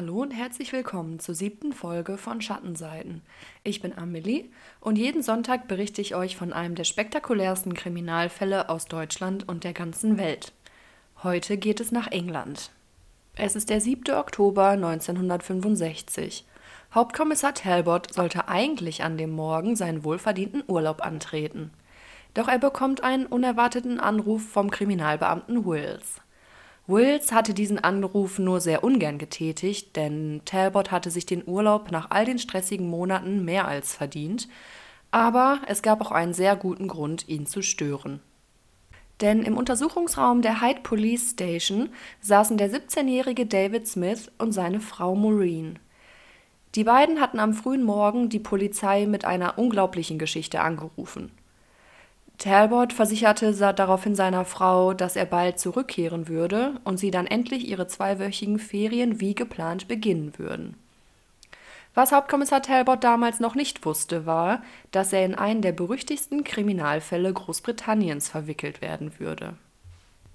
Hallo und herzlich willkommen zur siebten Folge von Schattenseiten. Ich bin Amelie und jeden Sonntag berichte ich euch von einem der spektakulärsten Kriminalfälle aus Deutschland und der ganzen Welt. Heute geht es nach England. Es ist der 7. Oktober 1965. Hauptkommissar Talbot sollte eigentlich an dem Morgen seinen wohlverdienten Urlaub antreten. Doch er bekommt einen unerwarteten Anruf vom Kriminalbeamten Wills. Wills hatte diesen Anruf nur sehr ungern getätigt, denn Talbot hatte sich den Urlaub nach all den stressigen Monaten mehr als verdient, aber es gab auch einen sehr guten Grund, ihn zu stören. Denn im Untersuchungsraum der Hyde Police Station saßen der 17-jährige David Smith und seine Frau Maureen. Die beiden hatten am frühen Morgen die Polizei mit einer unglaublichen Geschichte angerufen. Talbot versicherte daraufhin seiner Frau, dass er bald zurückkehren würde und sie dann endlich ihre zweiwöchigen Ferien wie geplant beginnen würden. Was Hauptkommissar Talbot damals noch nicht wusste, war, dass er in einen der berüchtigsten Kriminalfälle Großbritanniens verwickelt werden würde.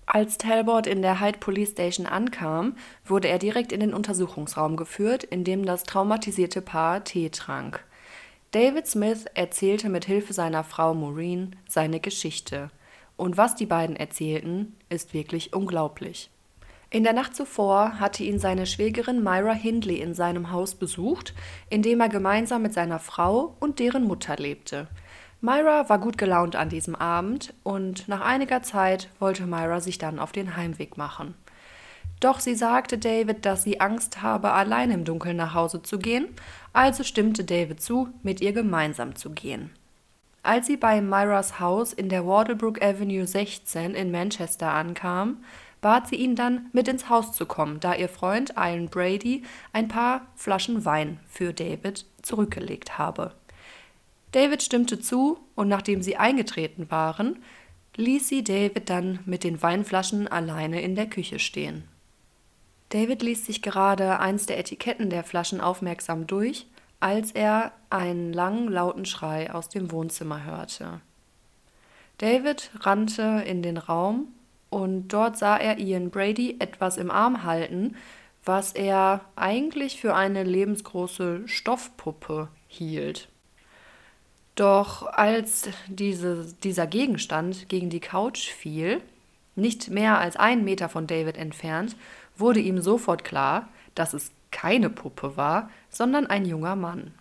Als Talbot in der Hyde Police Station ankam, wurde er direkt in den Untersuchungsraum geführt, in dem das traumatisierte Paar Tee trank. David Smith erzählte mit Hilfe seiner Frau Maureen seine Geschichte. Und was die beiden erzählten, ist wirklich unglaublich. In der Nacht zuvor hatte ihn seine Schwägerin Myra Hindley in seinem Haus besucht, in dem er gemeinsam mit seiner Frau und deren Mutter lebte. Myra war gut gelaunt an diesem Abend und nach einiger Zeit wollte Myra sich dann auf den Heimweg machen. Doch sie sagte David, dass sie Angst habe, allein im Dunkeln nach Hause zu gehen, also stimmte David zu, mit ihr gemeinsam zu gehen. Als sie bei Myras Haus in der Wardlebrook Avenue 16 in Manchester ankam, bat sie ihn dann, mit ins Haus zu kommen, da ihr Freund Ian Brady ein paar Flaschen Wein für David zurückgelegt habe. David stimmte zu und nachdem sie eingetreten waren, ließ sie David dann mit den Weinflaschen alleine in der Küche stehen. David ließ sich gerade eins der Etiketten der Flaschen aufmerksam durch, als er einen langen, lauten Schrei aus dem Wohnzimmer hörte. David rannte in den Raum und dort sah er Ian Brady etwas im Arm halten, was er eigentlich für eine lebensgroße Stoffpuppe hielt. Doch als diese, dieser Gegenstand gegen die Couch fiel, nicht mehr als einen Meter von David entfernt, wurde ihm sofort klar, dass es keine Puppe war, sondern ein junger Mann.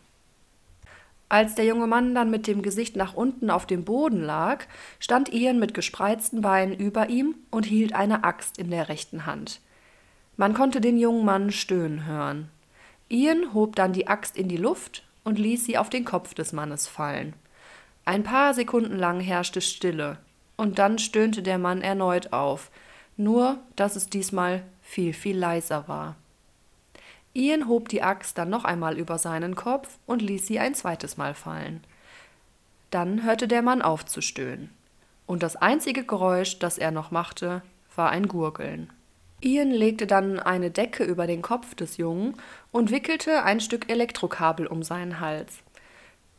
Als der junge Mann dann mit dem Gesicht nach unten auf dem Boden lag, stand Ian mit gespreizten Beinen über ihm und hielt eine Axt in der rechten Hand. Man konnte den jungen Mann stöhnen hören. Ian hob dann die Axt in die Luft und ließ sie auf den Kopf des Mannes fallen. Ein paar Sekunden lang herrschte Stille, und dann stöhnte der Mann erneut auf, nur dass es diesmal viel, viel leiser war. Ian hob die Axt dann noch einmal über seinen Kopf und ließ sie ein zweites Mal fallen. Dann hörte der Mann auf zu stöhnen. Und das einzige Geräusch, das er noch machte, war ein Gurgeln. Ian legte dann eine Decke über den Kopf des Jungen und wickelte ein Stück Elektrokabel um seinen Hals.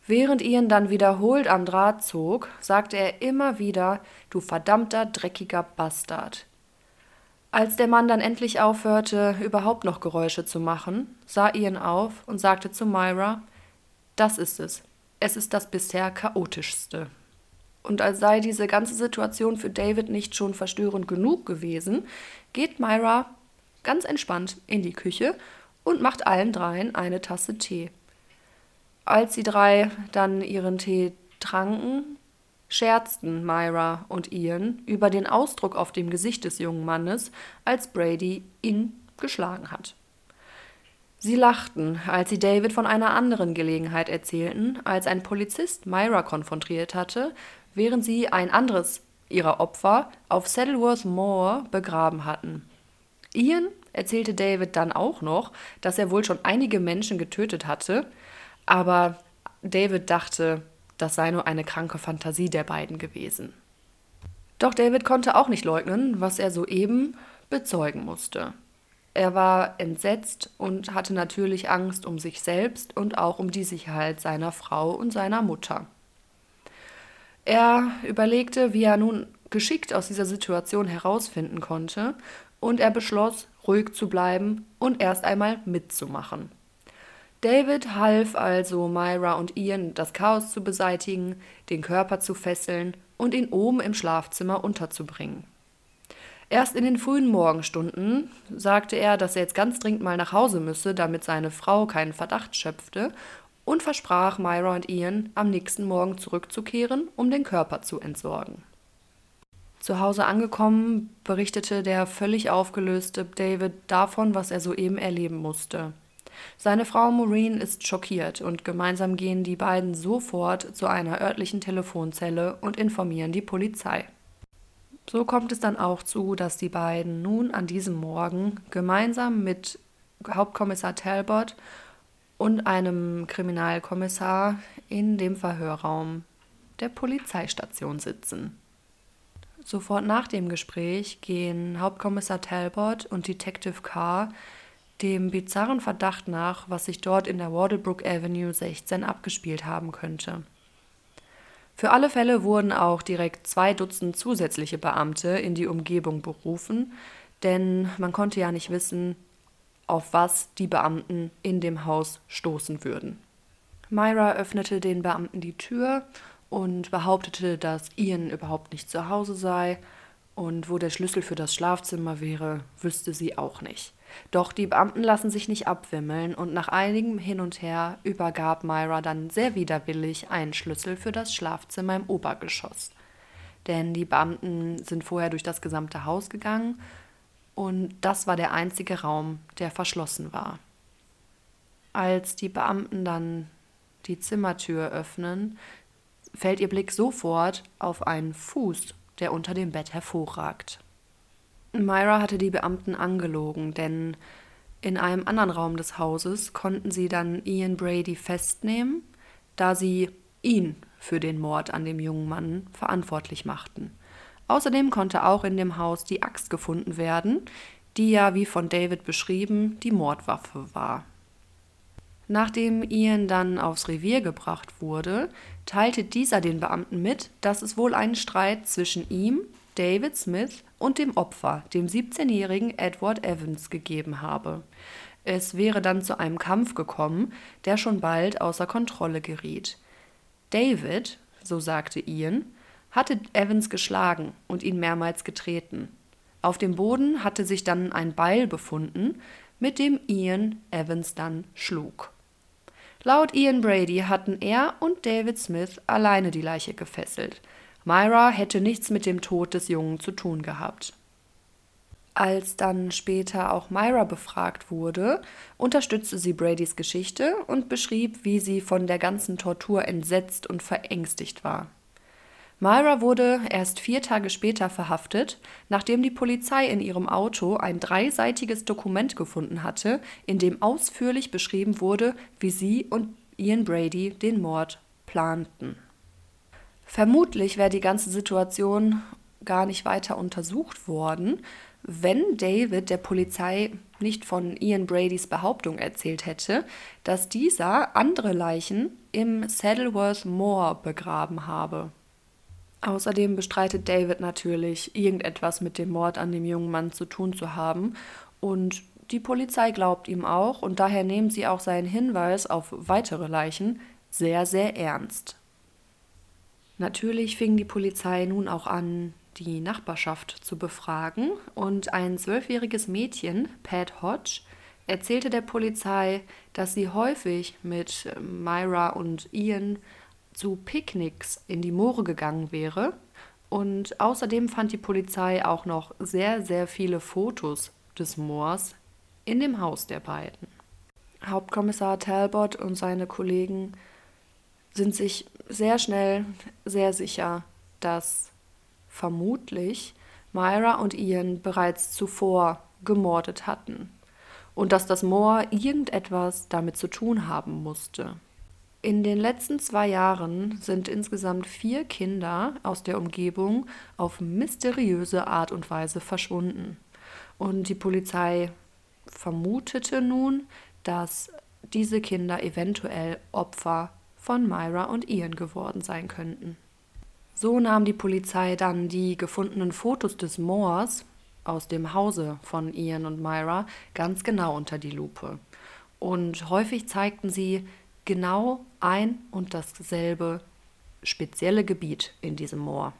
Während Ian dann wiederholt am Draht zog, sagte er immer wieder: Du verdammter, dreckiger Bastard. Als der Mann dann endlich aufhörte, überhaupt noch Geräusche zu machen, sah Ian auf und sagte zu Myra, das ist es. Es ist das bisher chaotischste. Und als sei diese ganze Situation für David nicht schon verstörend genug gewesen, geht Myra ganz entspannt in die Küche und macht allen dreien eine Tasse Tee. Als die drei dann ihren Tee tranken, scherzten Myra und Ian über den Ausdruck auf dem Gesicht des jungen Mannes, als Brady ihn geschlagen hat. Sie lachten, als sie David von einer anderen Gelegenheit erzählten, als ein Polizist Myra konfrontiert hatte, während sie ein anderes ihrer Opfer auf Saddleworth Moor begraben hatten. Ian erzählte David dann auch noch, dass er wohl schon einige Menschen getötet hatte, aber David dachte, das sei nur eine kranke Fantasie der beiden gewesen. Doch David konnte auch nicht leugnen, was er soeben bezeugen musste. Er war entsetzt und hatte natürlich Angst um sich selbst und auch um die Sicherheit seiner Frau und seiner Mutter. Er überlegte, wie er nun geschickt aus dieser Situation herausfinden konnte, und er beschloss, ruhig zu bleiben und erst einmal mitzumachen. David half also Myra und Ian, das Chaos zu beseitigen, den Körper zu fesseln und ihn oben im Schlafzimmer unterzubringen. Erst in den frühen Morgenstunden sagte er, dass er jetzt ganz dringend mal nach Hause müsse, damit seine Frau keinen Verdacht schöpfte, und versprach Myra und Ian, am nächsten Morgen zurückzukehren, um den Körper zu entsorgen. Zu Hause angekommen, berichtete der völlig aufgelöste David davon, was er soeben erleben musste. Seine Frau Maureen ist schockiert und gemeinsam gehen die beiden sofort zu einer örtlichen Telefonzelle und informieren die Polizei. So kommt es dann auch zu, dass die beiden nun an diesem Morgen gemeinsam mit Hauptkommissar Talbot und einem Kriminalkommissar in dem Verhörraum der Polizeistation sitzen. Sofort nach dem Gespräch gehen Hauptkommissar Talbot und Detective Carr dem bizarren Verdacht nach, was sich dort in der Wardlebrook Avenue 16 abgespielt haben könnte. Für alle Fälle wurden auch direkt zwei Dutzend zusätzliche Beamte in die Umgebung berufen, denn man konnte ja nicht wissen, auf was die Beamten in dem Haus stoßen würden. Myra öffnete den Beamten die Tür und behauptete, dass Ian überhaupt nicht zu Hause sei und wo der Schlüssel für das Schlafzimmer wäre, wüsste sie auch nicht. Doch die Beamten lassen sich nicht abwimmeln und nach einigem Hin und Her übergab Myra dann sehr widerwillig einen Schlüssel für das Schlafzimmer im Obergeschoss. Denn die Beamten sind vorher durch das gesamte Haus gegangen und das war der einzige Raum, der verschlossen war. Als die Beamten dann die Zimmertür öffnen, fällt ihr Blick sofort auf einen Fuß, der unter dem Bett hervorragt. Myra hatte die Beamten angelogen, denn in einem anderen Raum des Hauses konnten sie dann Ian Brady festnehmen, da sie ihn für den Mord an dem jungen Mann verantwortlich machten. Außerdem konnte auch in dem Haus die Axt gefunden werden, die ja, wie von David beschrieben, die Mordwaffe war. Nachdem Ian dann aufs Revier gebracht wurde, teilte dieser den Beamten mit, dass es wohl einen Streit zwischen ihm, David Smith und dem Opfer, dem 17-jährigen Edward Evans, gegeben habe. Es wäre dann zu einem Kampf gekommen, der schon bald außer Kontrolle geriet. David, so sagte Ian, hatte Evans geschlagen und ihn mehrmals getreten. Auf dem Boden hatte sich dann ein Beil befunden, mit dem Ian Evans dann schlug. Laut Ian Brady hatten er und David Smith alleine die Leiche gefesselt. Myra hätte nichts mit dem Tod des Jungen zu tun gehabt. Als dann später auch Myra befragt wurde, unterstützte sie Bradys Geschichte und beschrieb, wie sie von der ganzen Tortur entsetzt und verängstigt war. Myra wurde erst vier Tage später verhaftet, nachdem die Polizei in ihrem Auto ein dreiseitiges Dokument gefunden hatte, in dem ausführlich beschrieben wurde, wie sie und Ian Brady den Mord planten. Vermutlich wäre die ganze Situation gar nicht weiter untersucht worden, wenn David der Polizei nicht von Ian Bradys Behauptung erzählt hätte, dass dieser andere Leichen im Saddleworth Moor begraben habe. Außerdem bestreitet David natürlich, irgendetwas mit dem Mord an dem jungen Mann zu tun zu haben, und die Polizei glaubt ihm auch, und daher nehmen sie auch seinen Hinweis auf weitere Leichen sehr, sehr ernst. Natürlich fing die Polizei nun auch an, die Nachbarschaft zu befragen und ein zwölfjähriges Mädchen, Pat Hodge, erzählte der Polizei, dass sie häufig mit Myra und Ian zu Picknicks in die Moore gegangen wäre. Und außerdem fand die Polizei auch noch sehr, sehr viele Fotos des Moors in dem Haus der beiden. Hauptkommissar Talbot und seine Kollegen sind sich sehr schnell sehr sicher, dass vermutlich Myra und Ian bereits zuvor gemordet hatten und dass das Moor irgendetwas damit zu tun haben musste. In den letzten zwei Jahren sind insgesamt vier Kinder aus der Umgebung auf mysteriöse Art und Weise verschwunden. Und die Polizei vermutete nun, dass diese Kinder eventuell Opfer von Myra und Ian geworden sein könnten. So nahm die Polizei dann die gefundenen Fotos des Moors aus dem Hause von Ian und Myra ganz genau unter die Lupe. Und häufig zeigten sie genau ein und dasselbe spezielle Gebiet in diesem Moor.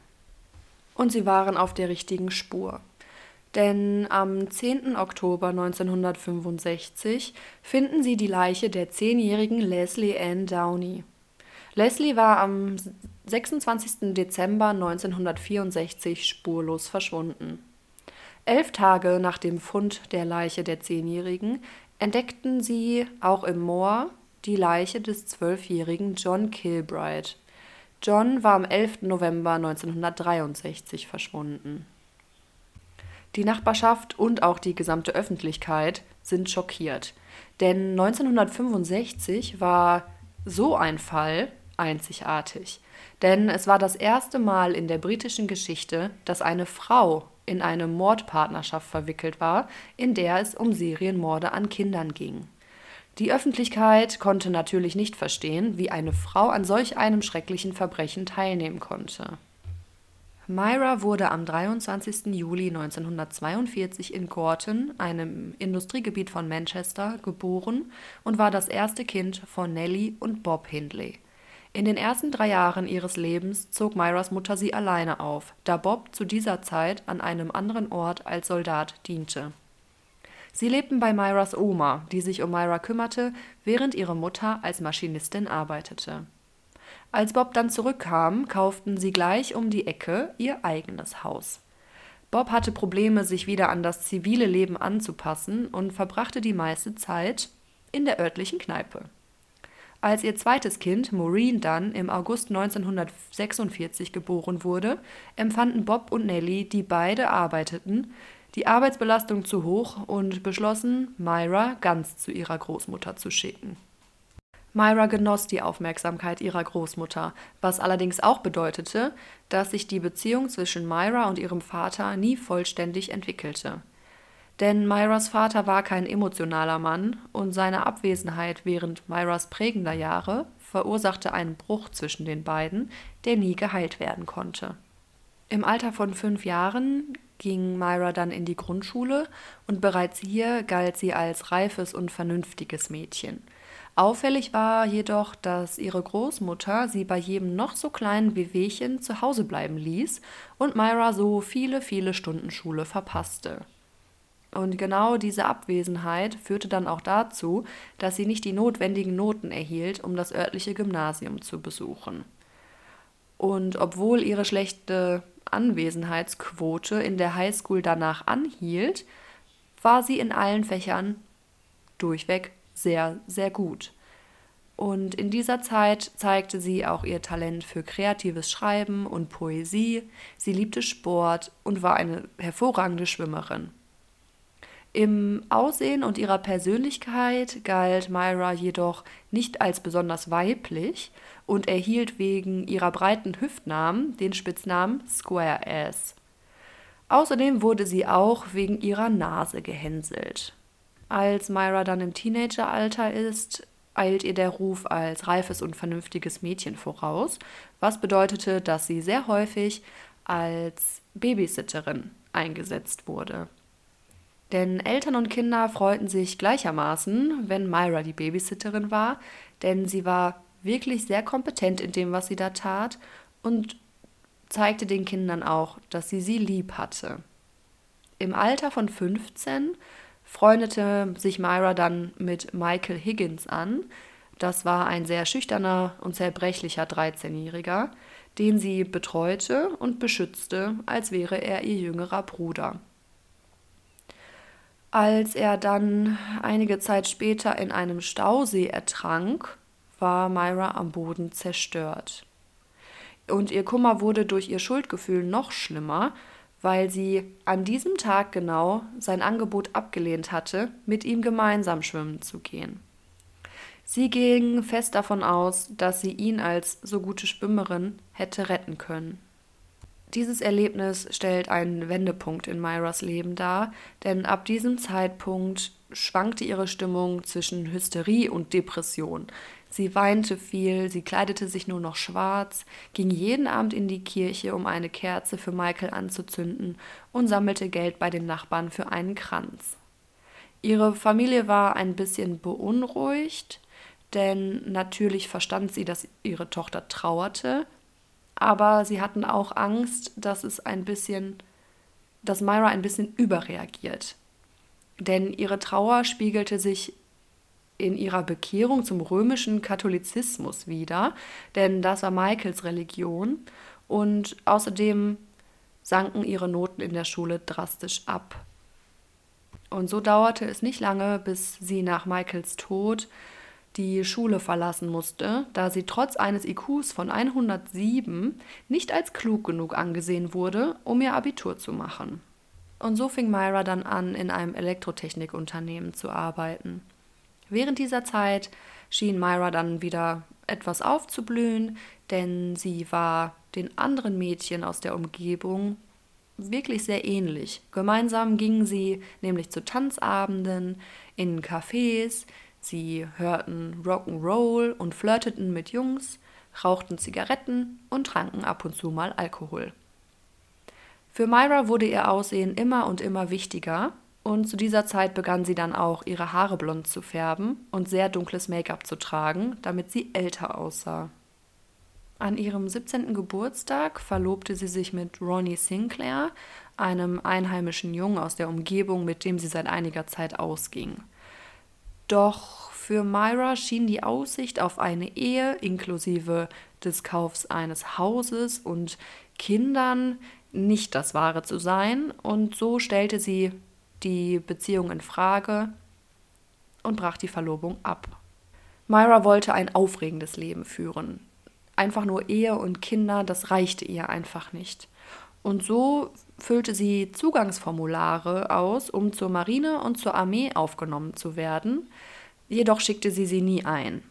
Und sie waren auf der richtigen Spur. Denn am 10. Oktober 1965 finden sie die Leiche der zehnjährigen Leslie Ann Downey. Leslie war am 26. Dezember 1964 spurlos verschwunden. Elf Tage nach dem Fund der Leiche der Zehnjährigen entdeckten sie auch im Moor die Leiche des zwölfjährigen John Kilbride. John war am 11. November 1963 verschwunden. Die Nachbarschaft und auch die gesamte Öffentlichkeit sind schockiert, denn 1965 war so ein Fall einzigartig. Denn es war das erste Mal in der britischen Geschichte, dass eine Frau in eine Mordpartnerschaft verwickelt war, in der es um Serienmorde an Kindern ging. Die Öffentlichkeit konnte natürlich nicht verstehen, wie eine Frau an solch einem schrecklichen Verbrechen teilnehmen konnte. Myra wurde am 23. Juli 1942 in Gorton, einem Industriegebiet von Manchester, geboren und war das erste Kind von Nellie und Bob Hindley. In den ersten drei Jahren ihres Lebens zog Myras Mutter sie alleine auf, da Bob zu dieser Zeit an einem anderen Ort als Soldat diente. Sie lebten bei Myras Oma, die sich um Myra kümmerte, während ihre Mutter als Maschinistin arbeitete. Als Bob dann zurückkam, kauften sie gleich um die Ecke ihr eigenes Haus. Bob hatte Probleme, sich wieder an das zivile Leben anzupassen und verbrachte die meiste Zeit in der örtlichen Kneipe. Als ihr zweites Kind, Maureen, dann im August 1946 geboren wurde, empfanden Bob und Nellie, die beide arbeiteten, die Arbeitsbelastung zu hoch und beschlossen, Myra ganz zu ihrer Großmutter zu schicken. Myra genoss die Aufmerksamkeit ihrer Großmutter, was allerdings auch bedeutete, dass sich die Beziehung zwischen Myra und ihrem Vater nie vollständig entwickelte. Denn Myras Vater war kein emotionaler Mann und seine Abwesenheit während Myras prägender Jahre verursachte einen Bruch zwischen den beiden, der nie geheilt werden konnte. Im Alter von fünf Jahren ging Myra dann in die Grundschule und bereits hier galt sie als reifes und vernünftiges Mädchen. Auffällig war jedoch, dass ihre Großmutter sie bei jedem noch so kleinen Wehwehchen zu Hause bleiben ließ und Myra so viele, viele Stunden Schule verpasste. Und genau diese Abwesenheit führte dann auch dazu, dass sie nicht die notwendigen Noten erhielt, um das örtliche Gymnasium zu besuchen. Und obwohl ihre schlechte Anwesenheitsquote in der Highschool danach anhielt, war sie in allen Fächern durchweg sehr, sehr gut. Und in dieser Zeit zeigte sie auch ihr Talent für kreatives Schreiben und Poesie, sie liebte Sport und war eine hervorragende Schwimmerin. Im Aussehen und ihrer Persönlichkeit galt Myra jedoch nicht als besonders weiblich und erhielt wegen ihrer breiten Hüftnamen den Spitznamen Square Ass. Außerdem wurde sie auch wegen ihrer Nase gehänselt. Als Myra dann im Teenageralter ist, eilt ihr der Ruf als reifes und vernünftiges Mädchen voraus, was bedeutete, dass sie sehr häufig als Babysitterin eingesetzt wurde. Denn Eltern und Kinder freuten sich gleichermaßen, wenn Myra die Babysitterin war, denn sie war wirklich sehr kompetent in dem, was sie da tat und zeigte den Kindern auch, dass sie sie lieb hatte. Im Alter von 15 freundete sich Myra dann mit Michael Higgins an. Das war ein sehr schüchterner und zerbrechlicher 13-Jähriger, den sie betreute und beschützte, als wäre er ihr jüngerer Bruder. Als er dann einige Zeit später in einem Stausee ertrank, war Myra am Boden zerstört. Und ihr Kummer wurde durch ihr Schuldgefühl noch schlimmer, weil sie an diesem Tag genau sein Angebot abgelehnt hatte, mit ihm gemeinsam schwimmen zu gehen. Sie ging fest davon aus, dass sie ihn als so gute Schwimmerin hätte retten können. Dieses Erlebnis stellt einen Wendepunkt in Myras Leben dar, denn ab diesem Zeitpunkt schwankte ihre Stimmung zwischen Hysterie und Depression. Sie weinte viel, sie kleidete sich nur noch schwarz, ging jeden Abend in die Kirche, um eine Kerze für Michael anzuzünden und sammelte Geld bei den Nachbarn für einen Kranz. Ihre Familie war ein bisschen beunruhigt, denn natürlich verstand sie, dass ihre Tochter trauerte, aber sie hatten auch Angst, dass es ein bisschen, dass Myra ein bisschen überreagiert. Denn ihre Trauer spiegelte sich in ihrer Bekehrung zum römischen Katholizismus wider, denn das war Michaels Religion und außerdem sanken ihre Noten in der Schule drastisch ab. Und so dauerte es nicht lange, bis sie nach Michaels Tod die Schule verlassen musste, da sie trotz eines IQs von 107 nicht als klug genug angesehen wurde, um ihr Abitur zu machen. Und so fing Myra dann an, in einem Elektrotechnikunternehmen zu arbeiten. Während dieser Zeit schien Myra dann wieder etwas aufzublühen, denn sie war den anderen Mädchen aus der Umgebung wirklich sehr ähnlich. Gemeinsam gingen sie nämlich zu Tanzabenden, in Cafés, sie hörten Rock'n'Roll und flirteten mit Jungs, rauchten Zigaretten und tranken ab und zu mal Alkohol. Für Myra wurde ihr Aussehen immer und immer wichtiger und zu dieser Zeit begann sie dann auch, ihre Haare blond zu färben und sehr dunkles Make-up zu tragen, damit sie älter aussah. An ihrem 17. Geburtstag verlobte sie sich mit Ronnie Sinclair, einem einheimischen Jungen aus der Umgebung, mit dem sie seit einiger Zeit ausging. Doch für Myra schien die Aussicht auf eine Ehe inklusive des Kaufs eines Hauses und Kindern nicht das Wahre zu sein, und so stellte sie die Beziehung in Frage und brach die Verlobung ab. Myra wollte ein aufregendes Leben führen. Einfach nur Ehe und Kinder, das reichte ihr einfach nicht. Und so füllte sie Zugangsformulare aus, um zur Marine und zur Armee aufgenommen zu werden. Jedoch schickte sie sie nie ein.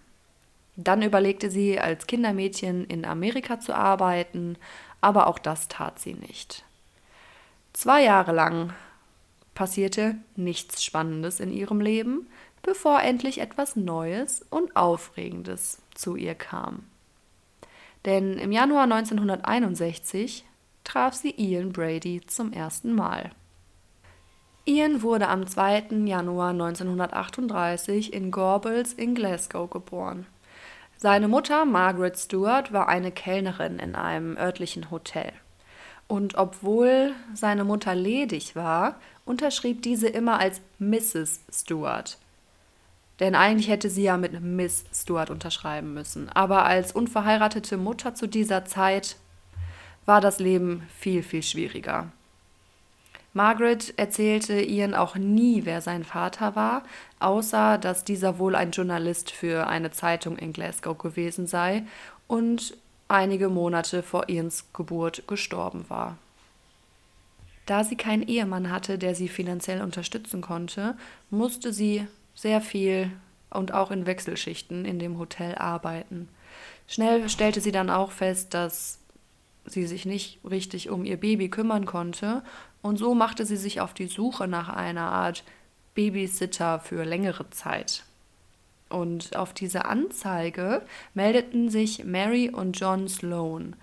Dann überlegte sie, als Kindermädchen in Amerika zu arbeiten, aber auch das tat sie nicht. Zwei Jahre lang passierte nichts Spannendes in ihrem Leben, bevor endlich etwas Neues und Aufregendes zu ihr kam. Denn im Januar 1961 traf sie Ian Brady zum ersten Mal. Ian wurde am 2. Januar 1938 in Gorbals in Glasgow geboren. Seine Mutter Margaret Stewart war eine Kellnerin in einem örtlichen Hotel. Und obwohl seine Mutter ledig war, unterschrieb diese immer als Mrs. Stewart. Denn eigentlich hätte sie ja mit Miss Stewart unterschreiben müssen. Aber als unverheiratete Mutter zu dieser Zeit war das Leben viel, viel schwieriger. Margaret erzählte Ian auch nie, wer sein Vater war, außer dass dieser wohl ein Journalist für eine Zeitung in Glasgow gewesen sei und einige Monate vor Ians Geburt gestorben war. Da sie keinen Ehemann hatte, der sie finanziell unterstützen konnte, musste sie sehr viel und auch in Wechselschichten in dem Hotel arbeiten. Schnell stellte sie dann auch fest, dass sie sich nicht richtig um ihr Baby kümmern konnte, und so machte sie sich auf die Suche nach einer Art Babysitter für längere Zeit. Und auf diese Anzeige meldeten sich Mary und John Sloan.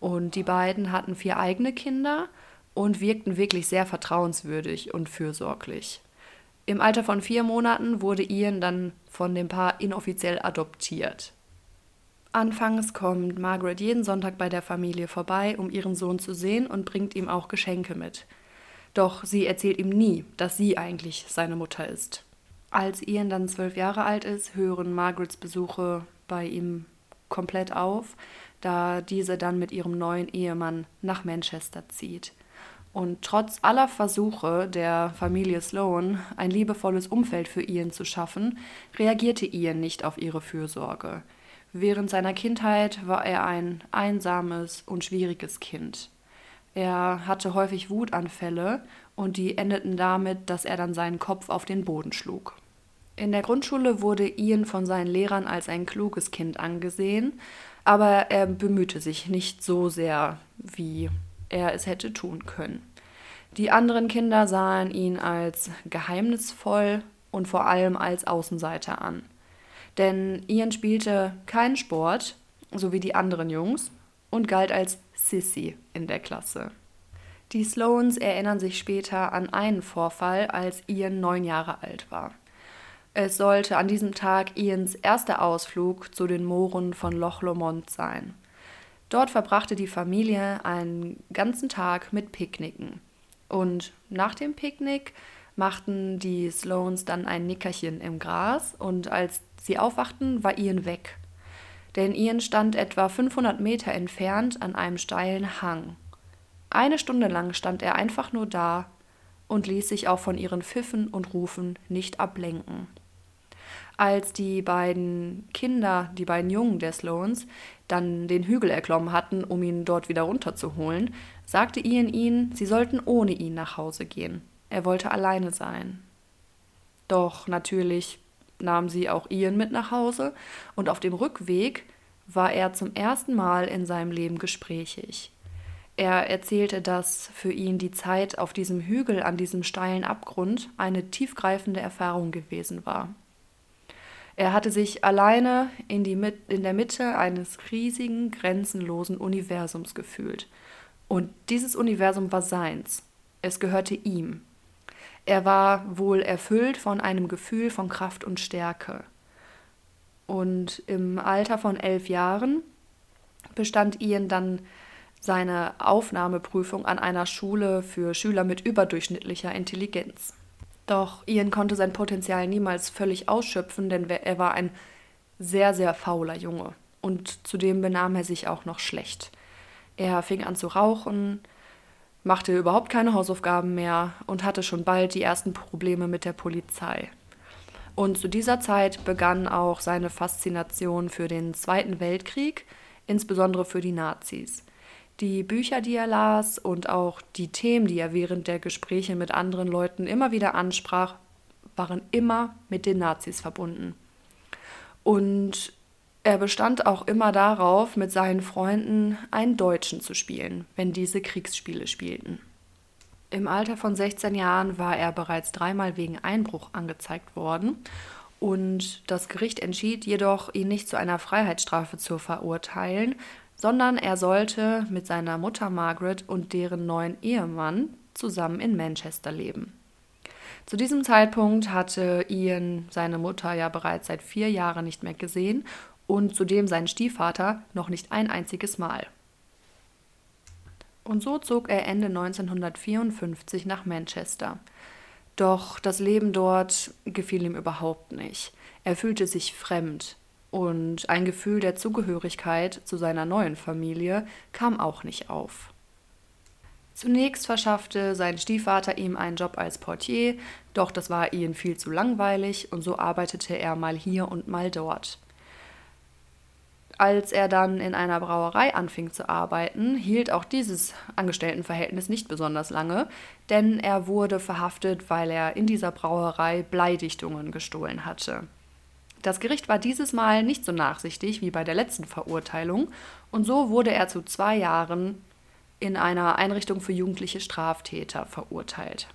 Und die beiden hatten vier eigene Kinder und wirkten wirklich sehr vertrauenswürdig und fürsorglich. Im Alter von vier Monaten wurde Ian dann von dem Paar inoffiziell adoptiert. Anfangs kommt Margaret jeden Sonntag bei der Familie vorbei, um ihren Sohn zu sehen und bringt ihm auch Geschenke mit. Doch sie erzählt ihm nie, dass sie eigentlich seine Mutter ist. Als Ian dann zwölf Jahre alt ist, hören Margarets Besuche bei ihm komplett auf, da diese dann mit ihrem neuen Ehemann nach Manchester zieht. Und trotz aller Versuche der Familie Sloan, ein liebevolles Umfeld für Ian zu schaffen, reagierte Ian nicht auf ihre Fürsorge. Während seiner Kindheit war er ein einsames und schwieriges Kind. Er hatte häufig Wutanfälle und die endeten damit, dass er dann seinen Kopf auf den Boden schlug. In der Grundschule wurde Ian von seinen Lehrern als ein kluges Kind angesehen, aber er bemühte sich nicht so sehr, wie er es hätte tun können. Die anderen Kinder sahen ihn als geheimnisvoll und vor allem als Außenseiter an. Denn Ian spielte keinen Sport, so wie die anderen Jungs, und galt als Sissy in der Klasse. Die Sloans erinnern sich später an einen Vorfall, als Ian neun Jahre alt war. Es sollte an diesem Tag Ians erster Ausflug zu den Mooren von Loch Lomond sein. Dort verbrachte die Familie einen ganzen Tag mit Picknicken. Und nach dem Picknick machten die Sloans dann ein Nickerchen im Gras und als sie aufwachten, war Ian weg. Denn Ian stand etwa 500 Meter entfernt an einem steilen Hang. Eine Stunde lang stand er einfach nur da und ließ sich auch von ihren Pfiffen und Rufen nicht ablenken. Als die beiden Kinder, die beiden Jungen der Sloans, dann den Hügel erklommen hatten, um ihn dort wieder runterzuholen, sagte Ian ihnen, sie sollten ohne ihn nach Hause gehen. Er wollte alleine sein. Doch natürlich nahm sie auch Ian mit nach Hause und auf dem Rückweg war er zum ersten Mal in seinem Leben gesprächig. Er erzählte, dass für ihn die Zeit auf diesem Hügel an diesem steilen Abgrund eine tiefgreifende Erfahrung gewesen war. Er hatte sich alleine in, die, in der Mitte eines riesigen, grenzenlosen Universums gefühlt. Und dieses Universum war seins. Es gehörte ihm. Er war wohl erfüllt von einem Gefühl von Kraft und Stärke. Und im Alter von elf Jahren bestand Ian dann seine Aufnahmeprüfung an einer Schule für Schüler mit überdurchschnittlicher Intelligenz. Doch Ian konnte sein Potenzial niemals völlig ausschöpfen, denn er war ein sehr, sehr fauler Junge. Und zudem benahm er sich auch noch schlecht. Er fing an zu rauchen, machte überhaupt keine Hausaufgaben mehr und hatte schon bald die ersten Probleme mit der Polizei. Und zu dieser Zeit begann auch seine Faszination für den Zweiten Weltkrieg, insbesondere für die Nazis. Die Bücher, die er las und auch die Themen, die er während der Gespräche mit anderen Leuten immer wieder ansprach, waren immer mit den Nazis verbunden. Und er bestand auch immer darauf, mit seinen Freunden einen Deutschen zu spielen, wenn diese Kriegsspiele spielten. Im Alter von 16 Jahren war er bereits dreimal wegen Einbruch angezeigt worden und das Gericht entschied jedoch, ihn nicht zu einer Freiheitsstrafe zu verurteilen, sondern er sollte mit seiner Mutter Margaret und deren neuen Ehemann zusammen in Manchester leben. Zu diesem Zeitpunkt hatte Ian seine Mutter ja bereits seit vier Jahren nicht mehr gesehen und zudem seinen Stiefvater noch nicht ein einziges Mal. Und so zog er Ende 1954 nach Manchester. Doch das Leben dort gefiel ihm überhaupt nicht. Er fühlte sich fremd, und ein Gefühl der Zugehörigkeit zu seiner neuen Familie kam auch nicht auf. Zunächst verschaffte sein Stiefvater ihm einen Job als Portier, doch das war ihm viel zu langweilig und so arbeitete er mal hier und mal dort. Als er dann in einer Brauerei anfing zu arbeiten, hielt auch dieses Angestelltenverhältnis nicht besonders lange, denn er wurde verhaftet, weil er in dieser Brauerei Bleidichtungen gestohlen hatte. Das Gericht war dieses Mal nicht so nachsichtig wie bei der letzten Verurteilung und so wurde er zu zwei Jahren in einer Einrichtung für jugendliche Straftäter verurteilt.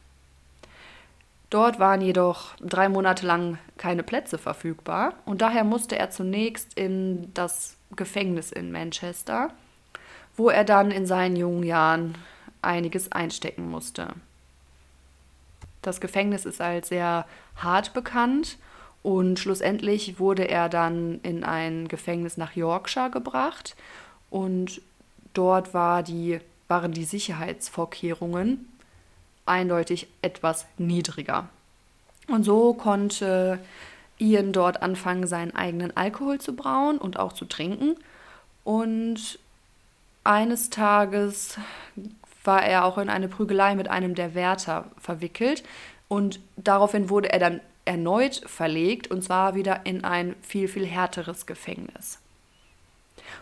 Dort waren jedoch drei Monate lang keine Plätze verfügbar und daher musste er zunächst in das Gefängnis in Manchester, wo er dann in seinen jungen Jahren einiges einstecken musste. Das Gefängnis ist als sehr hart bekannt und schlussendlich wurde er dann in ein Gefängnis nach Yorkshire gebracht und dort war die, waren die Sicherheitsvorkehrungen eindeutig etwas niedriger. Und so konnte Ian dort anfangen, seinen eigenen Alkohol zu brauen und auch zu trinken. Und eines Tages war er auch in eine Prügelei mit einem der Wärter verwickelt. Und daraufhin wurde er dann erneut verlegt und zwar wieder in ein viel, viel härteres Gefängnis.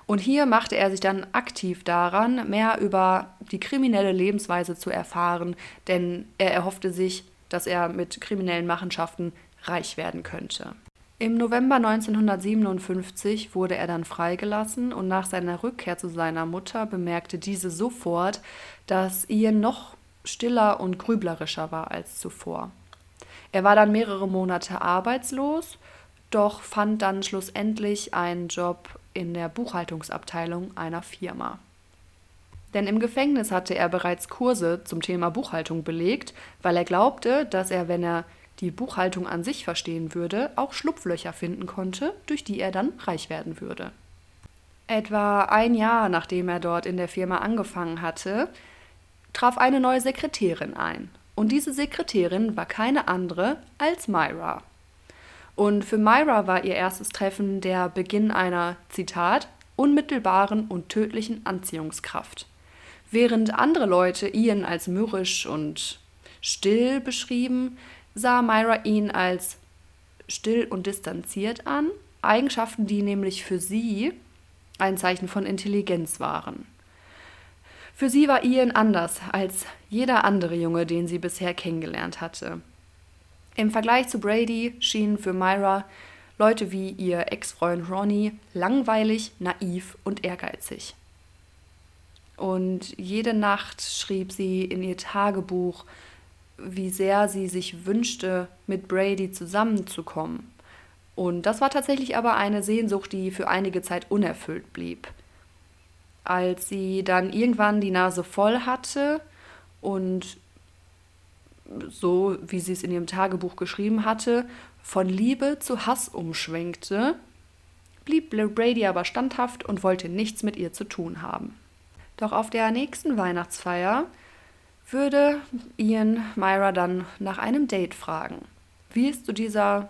Und hier machte er sich dann aktiv daran, mehr über die kriminelle Lebensweise zu erfahren, denn er erhoffte sich, dass er mit kriminellen Machenschaften reich werden könnte. Im November 1957 wurde er dann freigelassen und nach seiner Rückkehr zu seiner Mutter bemerkte diese sofort, dass Ian noch stiller und grüblerischer war als zuvor. Er war dann mehrere Monate arbeitslos, doch fand dann schlussendlich einen Job in der Buchhaltungsabteilung einer Firma. Denn im Gefängnis hatte er bereits Kurse zum Thema Buchhaltung belegt, weil er glaubte, dass er, wenn er die Buchhaltung an sich verstehen würde, auch Schlupflöcher finden konnte, durch die er dann reich werden würde. Etwa ein Jahr nachdem er dort in der Firma angefangen hatte, traf eine neue Sekretärin ein. Und diese Sekretärin war keine andere als Myra. Und für Myra war ihr erstes Treffen der Beginn einer, Zitat, unmittelbaren und tödlichen Anziehungskraft. Während andere Leute Ian als mürrisch und still beschrieben, sah Myra ihn als still und distanziert an, Eigenschaften, die nämlich für sie ein Zeichen von Intelligenz waren. Für sie war Ian anders als jeder andere Junge, den sie bisher kennengelernt hatte. Im Vergleich zu Brady schienen für Myra Leute wie ihr Ex-Freund Ronnie langweilig, naiv und ehrgeizig. Und jede Nacht schrieb sie in ihr Tagebuch, wie sehr sie sich wünschte, mit Brady zusammenzukommen. Und das war tatsächlich aber eine Sehnsucht, die für einige Zeit unerfüllt blieb. Als sie dann irgendwann die Nase voll hatte und so wie sie es in ihrem Tagebuch geschrieben hatte, von Liebe zu Hass umschwenkte, blieb Brady aber standhaft und wollte nichts mit ihr zu tun haben. Doch auf der nächsten Weihnachtsfeier würde Ian Myra dann nach einem Date fragen. Wie es zu dieser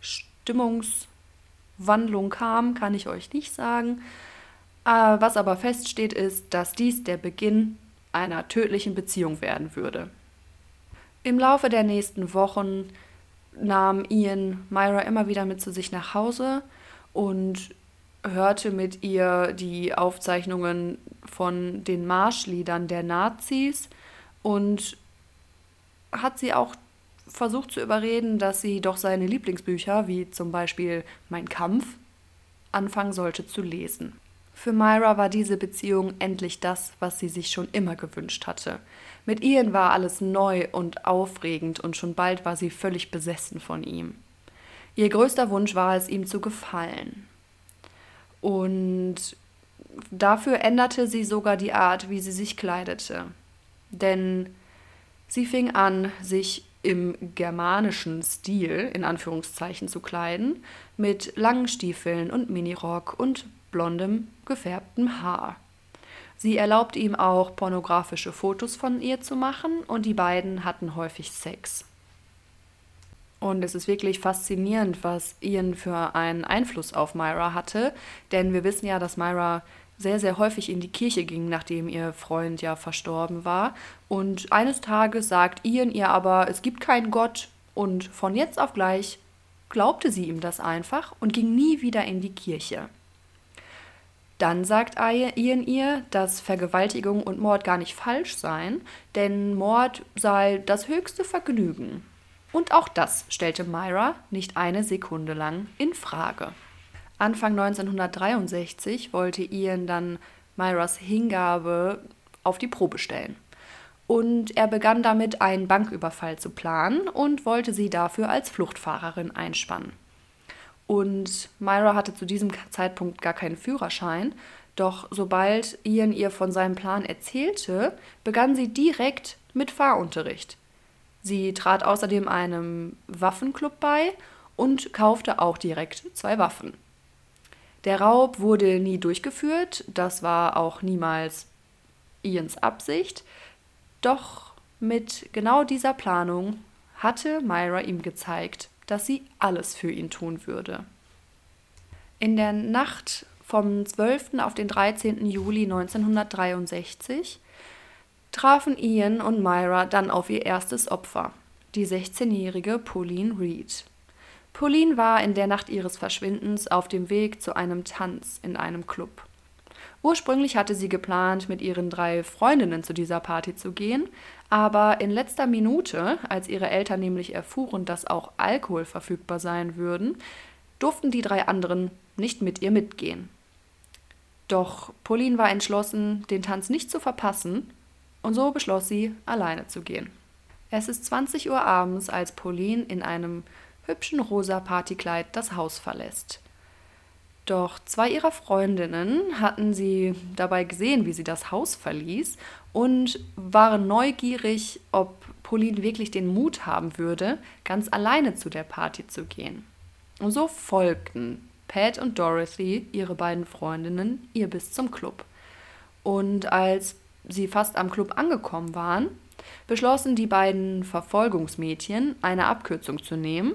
Stimmungswandlung kam, kann ich euch nicht sagen. Äh, was aber feststeht, ist, dass dies der Beginn einer tödlichen Beziehung werden würde. Im Laufe der nächsten Wochen nahm Ian Myra immer wieder mit zu sich nach Hause und hörte mit ihr die Aufzeichnungen von den Marschliedern der Nazis und hat sie auch versucht zu überreden, dass sie doch seine Lieblingsbücher, wie zum Beispiel Mein Kampf, anfangen sollte zu lesen. Für Myra war diese Beziehung endlich das, was sie sich schon immer gewünscht hatte. Mit Ian war alles neu und aufregend und schon bald war sie völlig besessen von ihm. Ihr größter Wunsch war es, ihm zu gefallen. Und dafür änderte sie sogar die Art, wie sie sich kleidete. Denn sie fing an, sich im germanischen Stil, in Anführungszeichen, zu kleiden, mit langen Stiefeln und Minirock und blondem, gefärbtem Haar. Sie erlaubt ihm auch pornografische Fotos von ihr zu machen und die beiden hatten häufig Sex. Und es ist wirklich faszinierend, was Ian für einen Einfluss auf Myra hatte, denn wir wissen ja, dass Myra sehr, sehr häufig in die Kirche ging, nachdem ihr Freund ja verstorben war. Und eines Tages sagt Ian ihr aber, es gibt keinen Gott. Und von jetzt auf gleich glaubte sie ihm das einfach und ging nie wieder in die Kirche. Dann sagt Ian ihr, dass Vergewaltigung und Mord gar nicht falsch seien, denn Mord sei das höchste Vergnügen. Und auch das stellte Myra nicht eine Sekunde lang in Frage. Anfang 1963 wollte Ian dann Myras Hingabe auf die Probe stellen. Und er begann damit, einen Banküberfall zu planen und wollte sie dafür als Fluchtfahrerin einspannen. Und Myra hatte zu diesem Zeitpunkt gar keinen Führerschein, doch sobald Ian ihr von seinem Plan erzählte, begann sie direkt mit Fahrunterricht. Sie trat außerdem einem Waffenclub bei und kaufte auch direkt zwei Waffen. Der Raub wurde nie durchgeführt, das war auch niemals Ians Absicht, doch mit genau dieser Planung hatte Myra ihm gezeigt, dass sie alles für ihn tun würde. In der Nacht vom 12. auf den 13. Juli 1963 trafen Ian und Myra dann auf ihr erstes Opfer, die 16-jährige Pauline Reed. Pauline war in der Nacht ihres Verschwindens auf dem Weg zu einem Tanz in einem Club. Ursprünglich hatte sie geplant, mit ihren drei Freundinnen zu dieser Party zu gehen, aber in letzter Minute, als ihre Eltern nämlich erfuhren, dass auch Alkohol verfügbar sein würden, durften die drei anderen nicht mit ihr mitgehen. Doch Pauline war entschlossen, den Tanz nicht zu verpassen, und so beschloss sie, alleine zu gehen. Es ist 20 Uhr abends, als Pauline in einem hübschen rosa Partykleid das Haus verlässt. Doch zwei ihrer Freundinnen hatten sie dabei gesehen, wie sie das Haus verließ und waren neugierig, ob Pauline wirklich den Mut haben würde, ganz alleine zu der Party zu gehen. Und so folgten Pat und Dorothy, ihre beiden Freundinnen, ihr bis zum Club. Und als sie fast am Club angekommen waren, beschlossen die beiden Verfolgungsmädchen, eine Abkürzung zu nehmen,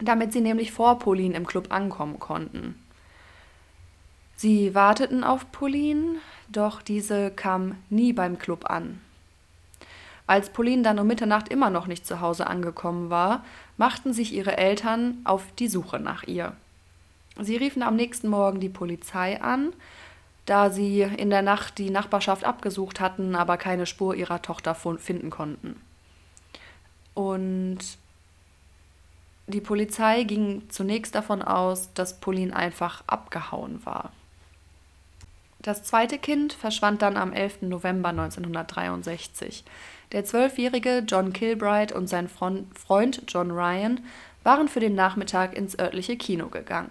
damit sie nämlich vor Pauline im Club ankommen konnten. Sie warteten auf Pauline, doch diese kam nie beim Club an. Als Pauline dann um Mitternacht immer noch nicht zu Hause angekommen war, machten sich ihre Eltern auf die Suche nach ihr. Sie riefen am nächsten Morgen die Polizei an, da sie in der Nacht die Nachbarschaft abgesucht hatten, aber keine Spur ihrer Tochter finden konnten. Und die Polizei ging zunächst davon aus, dass Pauline einfach abgehauen war. Das zweite Kind verschwand dann am 11. November 1963. Der zwölfjährige John Kilbride und sein Freund John Ryan waren für den Nachmittag ins örtliche Kino gegangen.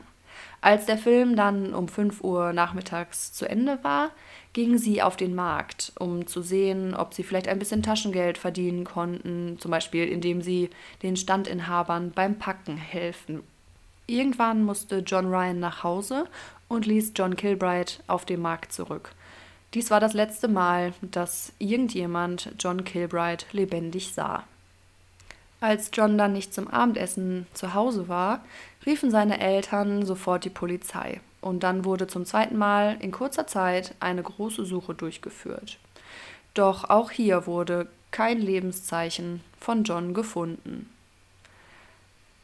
Als der Film dann um 5 Uhr nachmittags zu Ende war, gingen sie auf den Markt, um zu sehen, ob sie vielleicht ein bisschen Taschengeld verdienen konnten, zum Beispiel indem sie den Standinhabern beim Packen helfen. Irgendwann musste John Ryan nach Hause und ließ John Kilbride auf dem Markt zurück. Dies war das letzte Mal, dass irgendjemand John Kilbride lebendig sah. Als John dann nicht zum Abendessen zu Hause war, riefen seine Eltern sofort die Polizei. Und dann wurde zum zweiten Mal in kurzer Zeit eine große Suche durchgeführt. Doch auch hier wurde kein Lebenszeichen von John gefunden.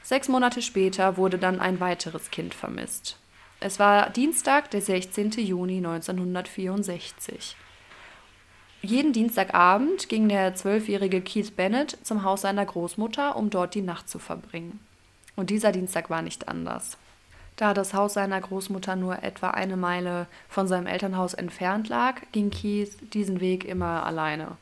Sechs Monate später wurde dann ein weiteres Kind vermisst. Es war Dienstag, der 16. Juni 1964. Jeden Dienstagabend ging der zwölfjährige Keith Bennett zum Haus seiner Großmutter, um dort die Nacht zu verbringen. Und dieser Dienstag war nicht anders. Da das Haus seiner Großmutter nur etwa eine Meile von seinem Elternhaus entfernt lag, ging Keith diesen Weg immer alleine.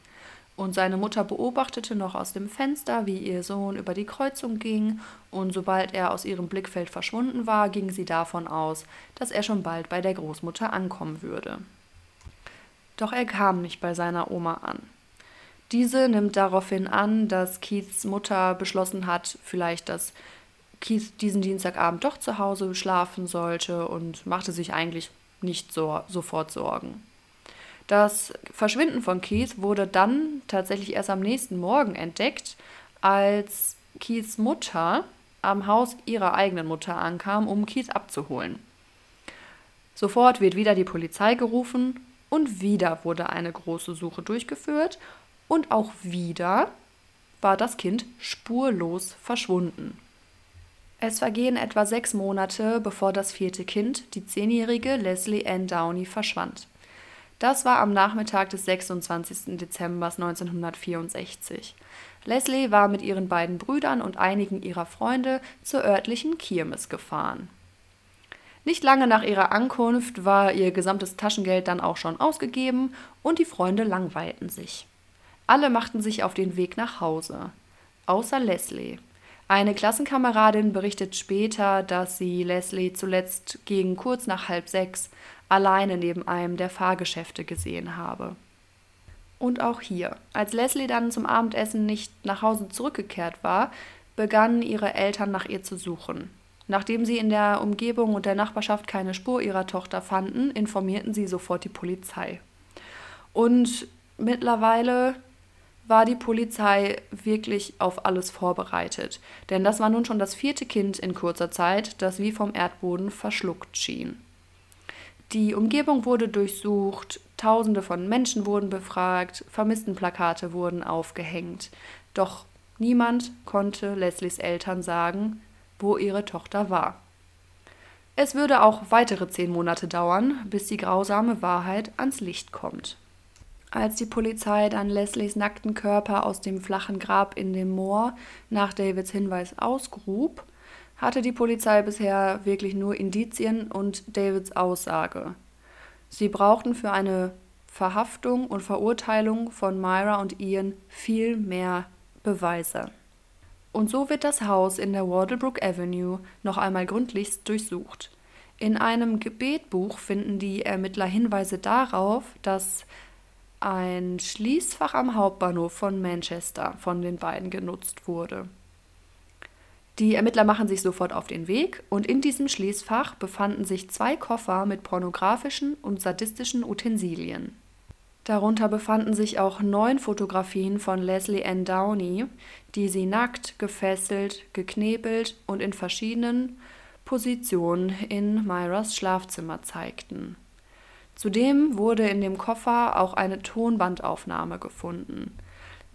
Und seine Mutter beobachtete noch aus dem Fenster, wie ihr Sohn über die Kreuzung ging, und sobald er aus ihrem Blickfeld verschwunden war, ging sie davon aus, dass er schon bald bei der Großmutter ankommen würde. Doch er kam nicht bei seiner Oma an. Diese nimmt daraufhin an, dass Keiths Mutter beschlossen hat, vielleicht, dass Keith diesen Dienstagabend doch zu Hause schlafen sollte und machte sich eigentlich nicht so, sofort Sorgen. Das Verschwinden von Keith wurde dann tatsächlich erst am nächsten Morgen entdeckt, als Keiths Mutter am Haus ihrer eigenen Mutter ankam, um Keith abzuholen. Sofort wird wieder die Polizei gerufen und wieder wurde eine große Suche durchgeführt und auch wieder war das Kind spurlos verschwunden. Es vergehen etwa sechs Monate, bevor das vierte Kind, die zehnjährige Leslie Ann Downey, verschwand. Das war am Nachmittag des 26. Dezember 1964. Leslie war mit ihren beiden Brüdern und einigen ihrer Freunde zur örtlichen Kirmes gefahren. Nicht lange nach ihrer Ankunft war ihr gesamtes Taschengeld dann auch schon ausgegeben und die Freunde langweilten sich. Alle machten sich auf den Weg nach Hause, außer Leslie. Eine Klassenkameradin berichtet später, dass sie Leslie zuletzt gegen kurz nach halb sechs alleine neben einem der Fahrgeschäfte gesehen habe. Und auch hier, als Leslie dann zum Abendessen nicht nach Hause zurückgekehrt war, begannen ihre Eltern nach ihr zu suchen. Nachdem sie in der Umgebung und der Nachbarschaft keine Spur ihrer Tochter fanden, informierten sie sofort die Polizei. Und mittlerweile war die Polizei wirklich auf alles vorbereitet, denn das war nun schon das vierte Kind in kurzer Zeit, das wie vom Erdboden verschluckt schien. Die Umgebung wurde durchsucht, Tausende von Menschen wurden befragt, Vermisstenplakate wurden aufgehängt. Doch niemand konnte Leslies Eltern sagen, wo ihre Tochter war. Es würde auch weitere zehn Monate dauern, bis die grausame Wahrheit ans Licht kommt. Als die Polizei dann Leslies nackten Körper aus dem flachen Grab in dem Moor nach Davids Hinweis ausgrub, hatte die Polizei bisher wirklich nur Indizien und Davids Aussage. Sie brauchten für eine Verhaftung und Verurteilung von Myra und Ian viel mehr Beweise. Und so wird das Haus in der Wardlebrook Avenue noch einmal gründlichst durchsucht. In einem Gebetbuch finden die Ermittler Hinweise darauf, dass ein Schließfach am Hauptbahnhof von Manchester von den beiden genutzt wurde. Die Ermittler machen sich sofort auf den Weg und in diesem Schließfach befanden sich zwei Koffer mit pornografischen und sadistischen Utensilien. Darunter befanden sich auch neun Fotografien von Leslie Ann Downey, die sie nackt, gefesselt, geknebelt und in verschiedenen Positionen in Myras Schlafzimmer zeigten. Zudem wurde in dem Koffer auch eine Tonbandaufnahme gefunden.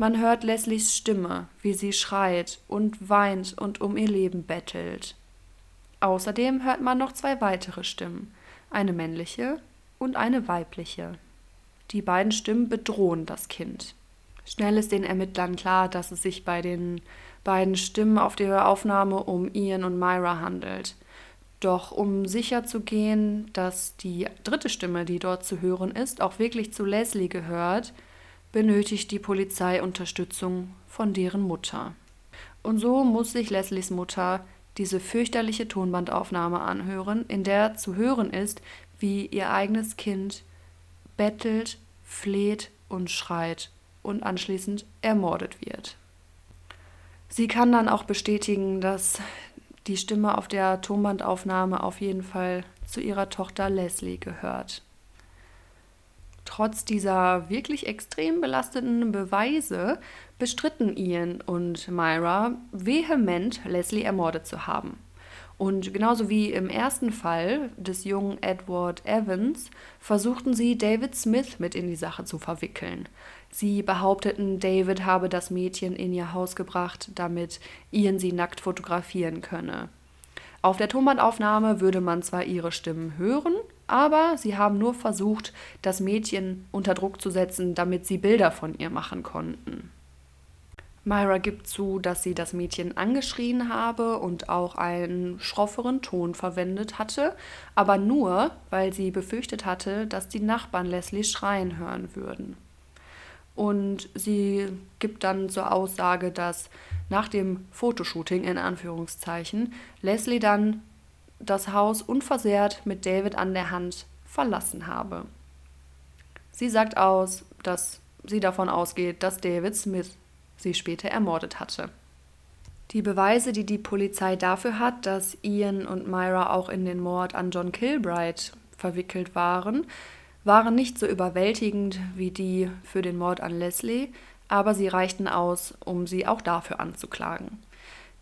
Man hört Leslies Stimme, wie sie schreit und weint und um ihr Leben bettelt. Außerdem hört man noch zwei weitere Stimmen, eine männliche und eine weibliche. Die beiden Stimmen bedrohen das Kind. Schnell ist den Ermittlern klar, dass es sich bei den beiden Stimmen auf der Aufnahme um Ian und Myra handelt. Doch um sicher zu gehen, dass die dritte Stimme, die dort zu hören ist, auch wirklich zu Leslie gehört, benötigt die Polizei Unterstützung von deren Mutter. Und so muss sich Leslies Mutter diese fürchterliche Tonbandaufnahme anhören, in der zu hören ist, wie ihr eigenes Kind bettelt, fleht und schreit und anschließend ermordet wird. Sie kann dann auch bestätigen, dass die Stimme auf der Tonbandaufnahme auf jeden Fall zu ihrer Tochter Leslie gehört. Trotz dieser wirklich extrem belastenden Beweise bestritten Ian und Myra vehement, Leslie ermordet zu haben. Und genauso wie im ersten Fall des jungen Edward Evans versuchten sie, David Smith mit in die Sache zu verwickeln. Sie behaupteten, David habe das Mädchen in ihr Haus gebracht, damit Ian sie nackt fotografieren könne. Auf der Tonbandaufnahme würde man zwar ihre Stimmen hören, aber sie haben nur versucht, das Mädchen unter Druck zu setzen, damit sie Bilder von ihr machen konnten. Myra gibt zu, dass sie das Mädchen angeschrien habe und auch einen schrofferen Ton verwendet hatte, aber nur, weil sie befürchtet hatte, dass die Nachbarn Leslie schreien hören würden. Und sie gibt dann zur Aussage, dass nach dem Fotoshooting in Anführungszeichen Leslie dann das Haus unversehrt mit David an der Hand verlassen habe. Sie sagt aus, dass sie davon ausgeht, dass David Smith sie später ermordet hatte. Die Beweise, die die Polizei dafür hat, dass Ian und Myra auch in den Mord an John Kilbride verwickelt waren, waren nicht so überwältigend wie die für den Mord an Leslie, aber sie reichten aus, um sie auch dafür anzuklagen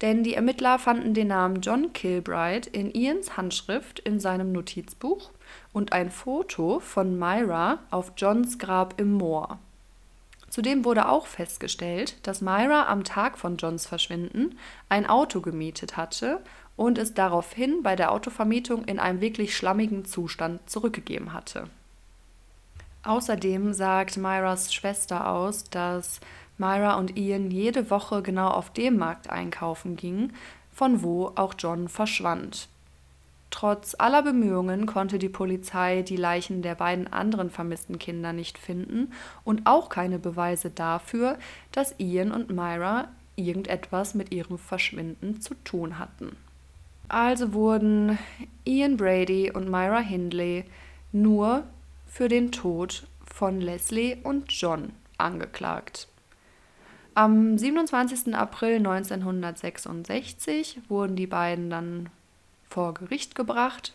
denn die Ermittler fanden den Namen John Kilbride in Ians Handschrift in seinem Notizbuch und ein Foto von Myra auf Johns Grab im Moor. Zudem wurde auch festgestellt, dass Myra am Tag von Johns Verschwinden ein Auto gemietet hatte und es daraufhin bei der Autovermietung in einem wirklich schlammigen Zustand zurückgegeben hatte. Außerdem sagt Myras Schwester aus, dass Myra und Ian jede Woche genau auf dem Markt einkaufen gingen, von wo auch John verschwand. Trotz aller Bemühungen konnte die Polizei die Leichen der beiden anderen vermissten Kinder nicht finden und auch keine Beweise dafür, dass Ian und Myra irgendetwas mit ihrem Verschwinden zu tun hatten. Also wurden Ian Brady und Myra Hindley nur für den Tod von Leslie und John angeklagt. Am 27. April 1966 wurden die beiden dann vor Gericht gebracht,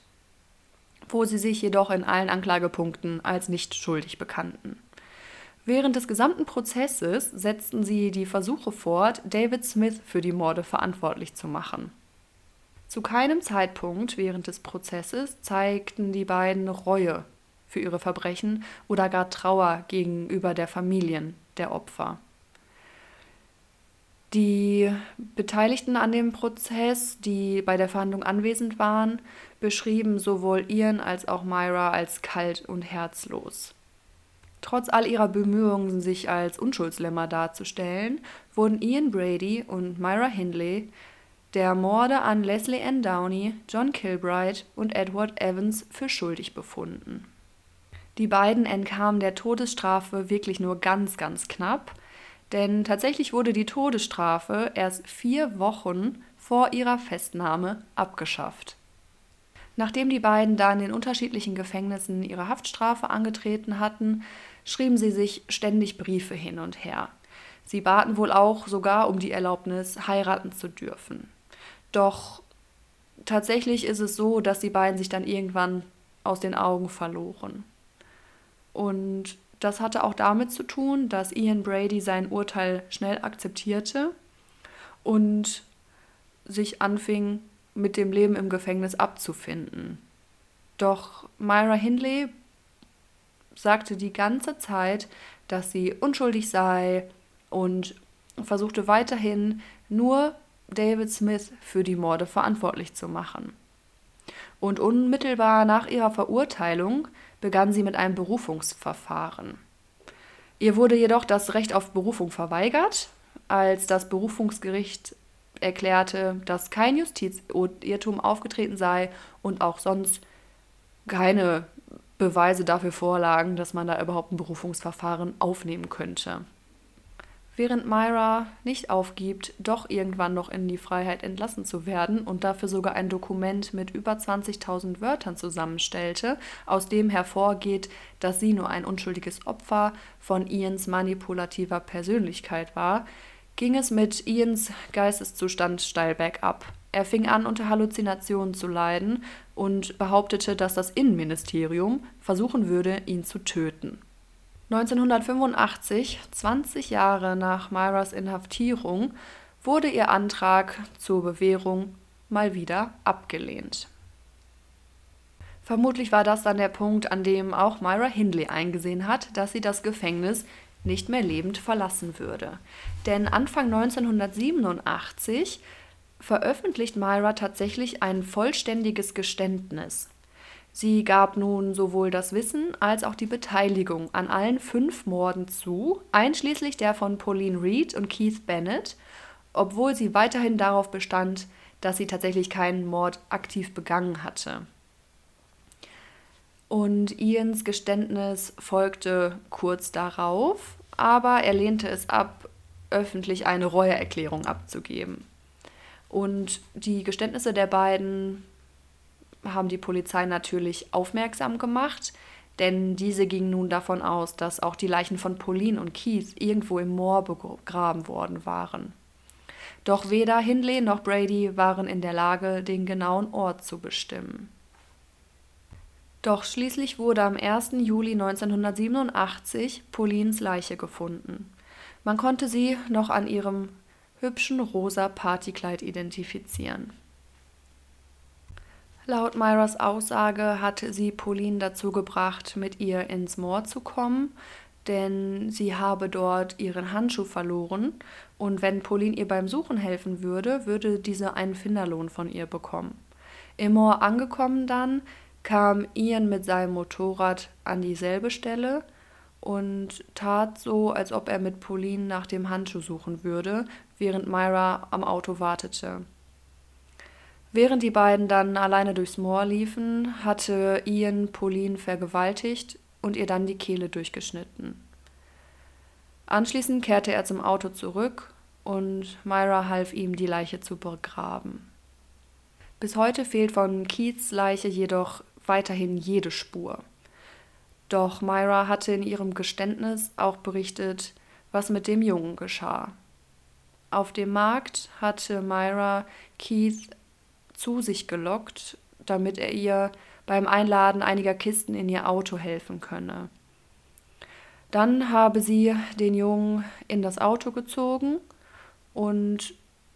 wo sie sich jedoch in allen Anklagepunkten als nicht schuldig bekannten. Während des gesamten Prozesses setzten sie die Versuche fort, David Smith für die Morde verantwortlich zu machen. Zu keinem Zeitpunkt während des Prozesses zeigten die beiden Reue für ihre Verbrechen oder gar Trauer gegenüber der Familien der Opfer. Die Beteiligten an dem Prozess, die bei der Verhandlung anwesend waren, beschrieben sowohl Ian als auch Myra als kalt und herzlos. Trotz all ihrer Bemühungen, sich als Unschuldslämmer darzustellen, wurden Ian Brady und Myra Hindley der Morde an Leslie Ann Downey, John Kilbride und Edward Evans für schuldig befunden. Die beiden entkamen der Todesstrafe wirklich nur ganz, ganz knapp, Denn tatsächlich wurde die Todesstrafe erst vier Wochen vor ihrer Festnahme abgeschafft. Nachdem die beiden dann in unterschiedlichen Gefängnissen ihre Haftstrafe angetreten hatten, schrieben sie sich ständig Briefe hin und her. Sie baten wohl auch sogar um die Erlaubnis, heiraten zu dürfen. Doch tatsächlich ist es so, dass die beiden sich dann irgendwann aus den Augen verloren. Und das hatte auch damit zu tun, dass Ian Brady sein Urteil schnell akzeptierte und sich anfing, mit dem Leben im Gefängnis abzufinden. Doch Myra Hindley sagte die ganze Zeit, dass sie unschuldig sei und versuchte weiterhin nur David Smith für die Morde verantwortlich zu machen. Und unmittelbar nach ihrer Verurteilung begann sie mit einem Berufungsverfahren. Ihr wurde jedoch das Recht auf Berufung verweigert, als das Berufungsgericht erklärte, dass kein Justizirrtum aufgetreten sei und auch sonst keine Beweise dafür vorlagen, dass man da überhaupt ein Berufungsverfahren aufnehmen könnte. Während Myra nicht aufgibt, doch irgendwann noch in die Freiheit entlassen zu werden und dafür sogar ein Dokument mit über 20.000 Wörtern zusammenstellte, aus dem hervorgeht, dass sie nur ein unschuldiges Opfer von Ians manipulativer Persönlichkeit war, ging es mit Ians Geisteszustand steil bergab. Er fing an, unter Halluzinationen zu leiden und behauptete, dass das Innenministerium versuchen würde, ihn zu töten. 1985, 20 Jahre nach Myras Inhaftierung, wurde ihr Antrag zur Bewährung mal wieder abgelehnt. Vermutlich war das dann der Punkt, an dem auch Myra Hindley eingesehen hat, dass sie das Gefängnis nicht mehr lebend verlassen würde. Denn Anfang 1987 veröffentlicht Myra tatsächlich ein vollständiges Geständnis. Sie gab nun sowohl das Wissen als auch die Beteiligung an allen fünf Morden zu, einschließlich der von Pauline Reed und Keith Bennett, obwohl sie weiterhin darauf bestand, dass sie tatsächlich keinen Mord aktiv begangen hatte. Und Ians Geständnis folgte kurz darauf, aber er lehnte es ab, öffentlich eine Reueerklärung abzugeben. Und die Geständnisse der beiden haben die Polizei natürlich aufmerksam gemacht, denn diese ging nun davon aus, dass auch die Leichen von Pauline und Keith irgendwo im Moor begraben worden waren. Doch weder Hindley noch Brady waren in der Lage, den genauen Ort zu bestimmen. Doch schließlich wurde am 1. Juli 1987 Paulines Leiche gefunden. Man konnte sie noch an ihrem hübschen rosa Partykleid identifizieren. Laut Myras Aussage hatte sie Pauline dazu gebracht, mit ihr ins Moor zu kommen, denn sie habe dort ihren Handschuh verloren und wenn Pauline ihr beim Suchen helfen würde, würde diese einen Finderlohn von ihr bekommen. Im Moor angekommen dann, kam Ian mit seinem Motorrad an dieselbe Stelle und tat so, als ob er mit Pauline nach dem Handschuh suchen würde, während Myra am Auto wartete. Während die beiden dann alleine durchs Moor liefen, hatte Ian Pauline vergewaltigt und ihr dann die Kehle durchgeschnitten. Anschließend kehrte er zum Auto zurück und Myra half ihm, die Leiche zu begraben. Bis heute fehlt von Keiths Leiche jedoch weiterhin jede Spur. Doch Myra hatte in ihrem Geständnis auch berichtet, was mit dem Jungen geschah. Auf dem Markt hatte Myra Keith zu sich gelockt, damit er ihr beim Einladen einiger Kisten in ihr Auto helfen könne. Dann habe sie den Jungen in das Auto gezogen und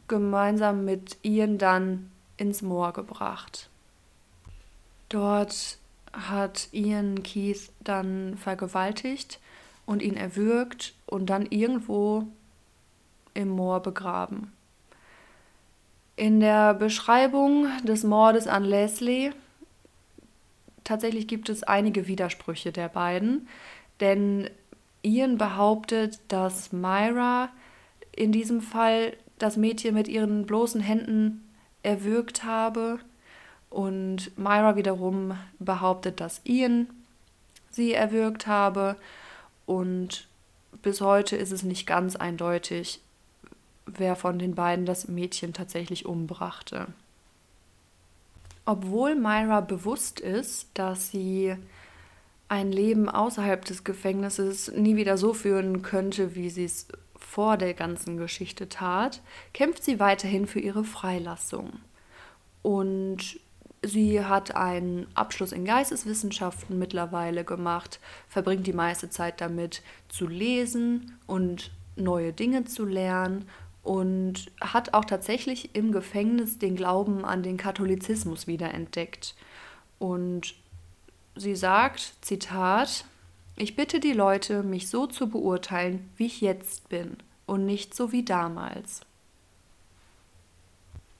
gemeinsam mit Ian dann ins Moor gebracht. Dort hat Ian Keith dann vergewaltigt und ihn erwürgt und dann irgendwo im Moor begraben. In der Beschreibung des Mordes an Leslie tatsächlich gibt es einige Widersprüche der beiden, denn Ian behauptet, dass Myra in diesem Fall das Mädchen mit ihren bloßen Händen erwürgt habe und Myra wiederum behauptet, dass Ian sie erwürgt habe. Und bis heute ist es nicht ganz eindeutig, wer von den beiden das Mädchen tatsächlich umbrachte. Obwohl Myra bewusst ist, dass sie ein Leben außerhalb des Gefängnisses nie wieder so führen könnte, wie sie es vor der ganzen Geschichte tat, kämpft sie weiterhin für ihre Freilassung. Und sie hat einen Abschluss in Geisteswissenschaften mittlerweile gemacht, verbringt die meiste Zeit damit zu lesen und neue Dinge zu lernen und hat auch tatsächlich im Gefängnis den Glauben an den Katholizismus wiederentdeckt. Und sie sagt, Zitat, ich bitte die Leute, mich so zu beurteilen, wie ich jetzt bin und nicht so wie damals.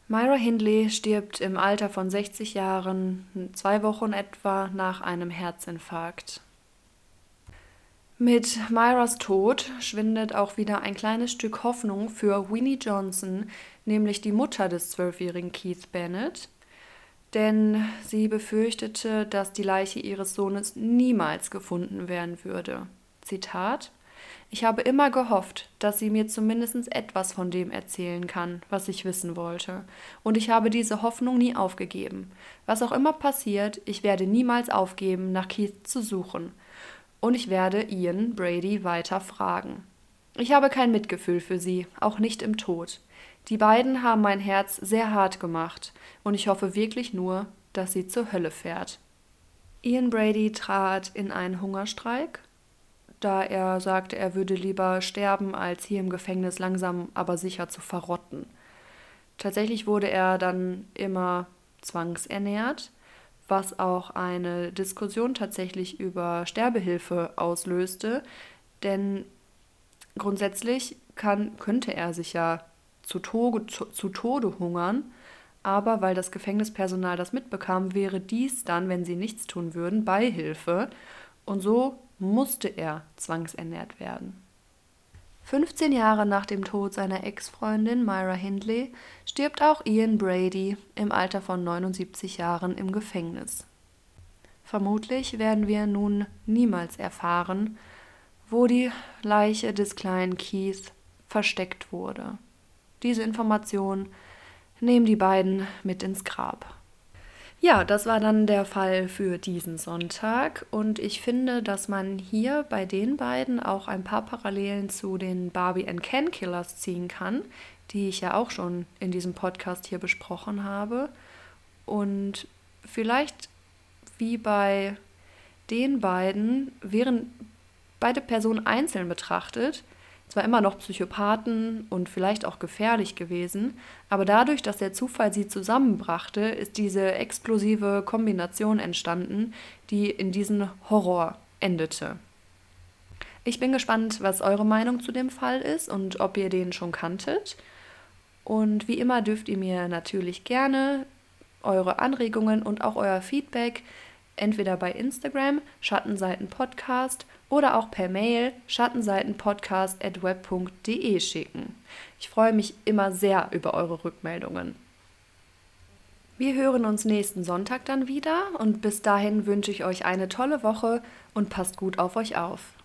Myra Hindley stirbt im Alter von 60 Jahren, zwei Wochen etwa nach einem Herzinfarkt. Mit Myras Tod schwindet auch wieder ein kleines Stück Hoffnung für Winnie Johnson, nämlich die Mutter des zwölfjährigen Keith Bennett, denn sie befürchtete, dass die Leiche ihres Sohnes niemals gefunden werden würde. Zitat Ich habe immer gehofft, dass sie mir zumindest etwas von dem erzählen kann, was ich wissen wollte, und ich habe diese Hoffnung nie aufgegeben. Was auch immer passiert, ich werde niemals aufgeben, nach Keith zu suchen. Und ich werde Ian Brady weiter fragen. Ich habe kein Mitgefühl für sie, auch nicht im Tod. Die beiden haben mein Herz sehr hart gemacht und ich hoffe wirklich nur, dass sie zur Hölle fährt. Ian Brady trat in einen Hungerstreik, da er sagte, er würde lieber sterben, als hier im Gefängnis langsam aber sicher zu verrotten. Tatsächlich wurde er dann immer zwangsernährt, was auch eine Diskussion tatsächlich über Sterbehilfe auslöste, denn grundsätzlich kann, könnte er sich ja zu, Tode, zu, zu Tode hungern. Aber weil das Gefängnispersonal das mitbekam, wäre dies dann, wenn sie nichts tun würden, Beihilfe. Und so musste er zwangsernährt werden. 15 Jahre nach dem Tod seiner Ex-Freundin Myra Hindley stirbt auch Ian Brady im Alter von 79 Jahren im Gefängnis. Vermutlich werden wir nun niemals erfahren, wo die Leiche des kleinen Keith versteckt wurde. Diese Information nehmen die beiden mit ins Grab. Ja, das war dann der Fall für diesen Sonntag und ich finde, dass man hier bei den beiden auch ein paar Parallelen zu den Barbie and Ken Killers ziehen kann, die ich ja auch schon in diesem Podcast hier besprochen habe. Und vielleicht wie bei den beiden wären beide Personen einzeln betrachtet zwar immer noch Psychopathen und vielleicht auch gefährlich gewesen, aber dadurch, dass der Zufall sie zusammenbrachte, ist diese explosive Kombination entstanden, die in diesen Horror endete. Ich bin gespannt, was eure Meinung zu dem Fall ist und ob ihr den schon kanntet. Und wie immer dürft ihr mir natürlich gerne eure Anregungen und auch euer Feedback entweder bei Instagram Schattenseiten Podcast oder auch per Mail schattenseitenpodcast@web.de schicken. Ich freue mich immer sehr über eure Rückmeldungen. Wir hören uns nächsten Sonntag dann wieder und bis dahin wünsche ich euch eine tolle Woche und passt gut auf euch auf.